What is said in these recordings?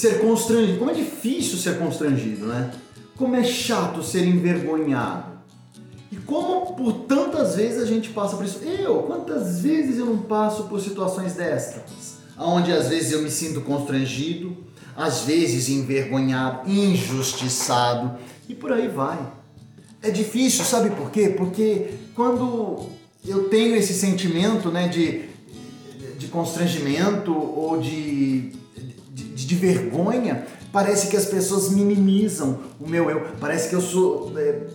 ser constrangido. Como é difícil ser constrangido, né? Como é chato ser envergonhado. E como por tantas vezes a gente passa por isso. Eu, quantas vezes eu não passo por situações destas? Onde às vezes eu me sinto constrangido, às vezes envergonhado, injustiçado e por aí vai. É difícil, sabe por quê? Porque quando eu tenho esse sentimento né, de, de constrangimento ou de, de, vergonha, parece que as pessoas minimizam o meu eu. Parece que eu sou é,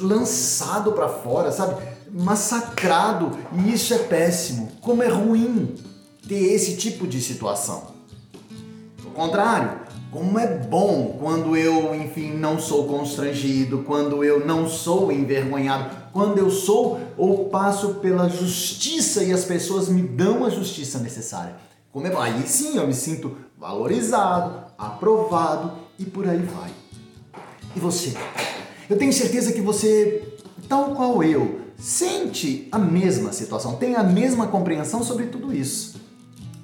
lançado para fora, sabe? Massacrado. E isso é péssimo. Como é ruim ter esse tipo de situação. Ao contrário, como é bom quando eu, enfim, não sou constrangido, quando eu não sou envergonhado, quando eu sou ou passo pela justiça e as pessoas me dão a justiça necessária. Aí sim eu me sinto valorizado, aprovado e por aí vai. E você? Eu tenho certeza que você, tal qual eu, sente a mesma situação, tem a mesma compreensão sobre tudo isso.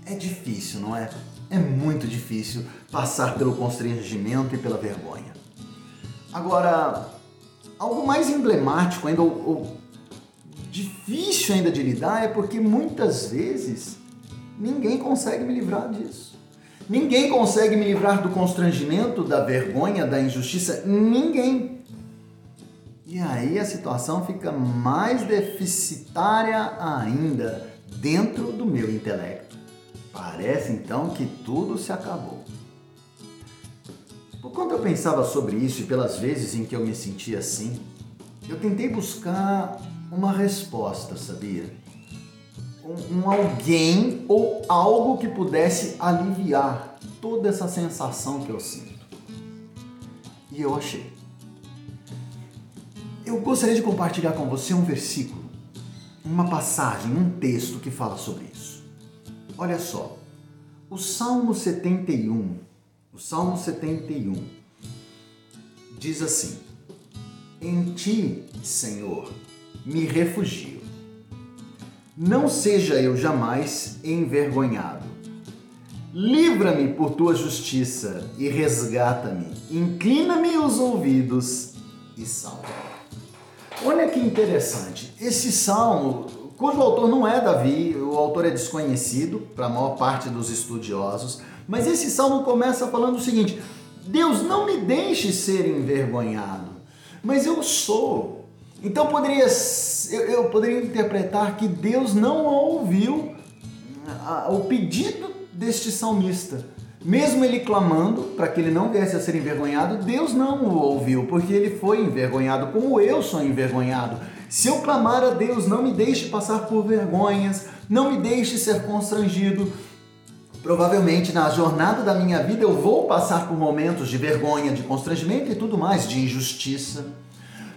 É difícil, não é? É muito difícil passar pelo constrangimento e pela vergonha. Agora, algo mais emblemático ainda, ou, ou difícil ainda de lidar, é porque muitas vezes ninguém consegue me livrar disso. Ninguém consegue me livrar do constrangimento, da vergonha, da injustiça. Ninguém. E aí a situação fica mais deficitária ainda dentro do meu intelecto. Parece então que tudo se acabou. Por quando eu pensava sobre isso e pelas vezes em que eu me sentia assim, eu tentei buscar uma resposta, sabia? Um, um, alguém ou algo que pudesse aliviar toda essa sensação que eu sinto. E eu achei. Eu gostaria de compartilhar com você um versículo, uma passagem, um texto que fala sobre isso. Olha só, o Salmo 71, o Salmo 71 diz assim: Em ti, Senhor, me refugio. Não seja eu jamais envergonhado. Livra-me por tua justiça e resgata-me. Inclina-me os ouvidos e salva. Olha que interessante. Esse salmo cujo autor não é Davi, o autor é desconhecido para a maior parte dos estudiosos, mas esse salmo começa falando o seguinte: Deus não me deixe ser envergonhado, mas eu sou. Então poderia, eu, eu poderia interpretar que Deus não ouviu o pedido deste salmista. Mesmo ele clamando para que ele não viesse a ser envergonhado, Deus não o ouviu, porque ele foi envergonhado, como eu sou envergonhado. Se eu clamar a Deus, não me deixe passar por vergonhas, não me deixe ser constrangido. Provavelmente na jornada da minha vida eu vou passar por momentos de vergonha, de constrangimento e tudo mais, de injustiça.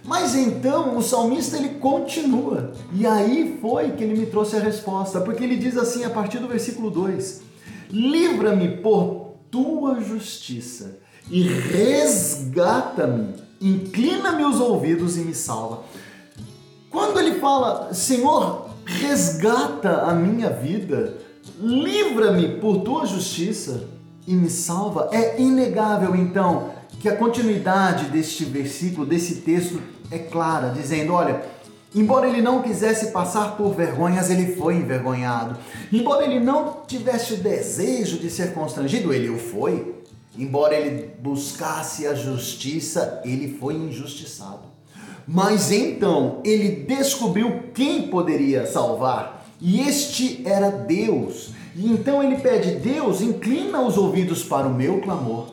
Mas então o salmista ele continua. E aí foi que ele me trouxe a resposta, porque ele diz assim a partir do versículo 2: Livra-me por tua justiça e resgata-me, inclina-me os ouvidos e me salva. Quando ele fala, Senhor, resgata a minha vida, livra-me por tua justiça e me salva, é inegável então que a continuidade deste versículo, desse texto, é clara, dizendo: olha, embora ele não quisesse passar por vergonhas, ele foi envergonhado. Embora ele não tivesse o desejo de ser constrangido, ele o foi. Embora ele buscasse a justiça, ele foi injustiçado. Mas então ele descobriu quem poderia salvar, e este era Deus. E então ele pede: Deus, inclina os ouvidos para o meu clamor,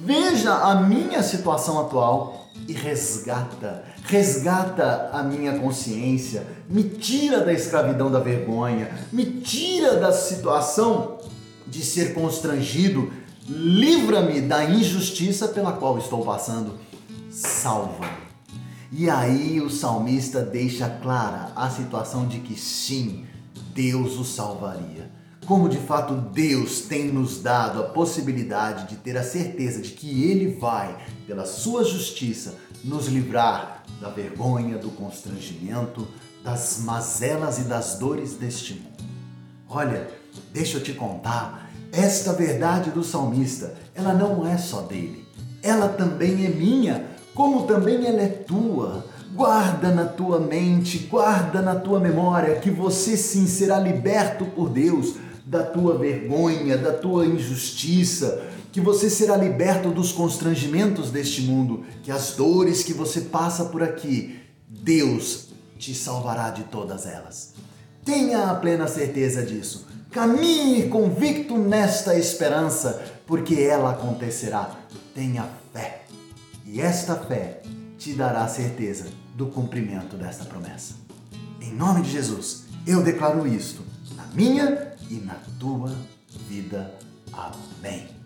veja a minha situação atual e resgata, resgata a minha consciência, me tira da escravidão da vergonha, me tira da situação de ser constrangido, livra-me da injustiça pela qual estou passando, salva-me. E aí o salmista deixa clara a situação de que sim, Deus o salvaria. Como de fato Deus tem nos dado a possibilidade de ter a certeza de que Ele vai, pela sua justiça, nos livrar da vergonha, do constrangimento, das mazelas e das dores deste mundo. Olha, deixa eu te contar Esta verdade do salmista, ela não é só dele, ela também é minha, como também ela é tua. Guarda na tua mente, guarda na tua memória que você sim será liberto por Deus da tua vergonha, da tua injustiça, que você será liberto dos constrangimentos deste mundo, que as dores que você passa por aqui, Deus te salvará de todas elas. Tenha a plena certeza disso. Caminhe convicto nesta esperança, porque ela acontecerá. Tenha fé. E esta fé te dará certeza do cumprimento desta promessa. Em nome de Jesus, eu declaro isto na minha e na tua vida. Amém.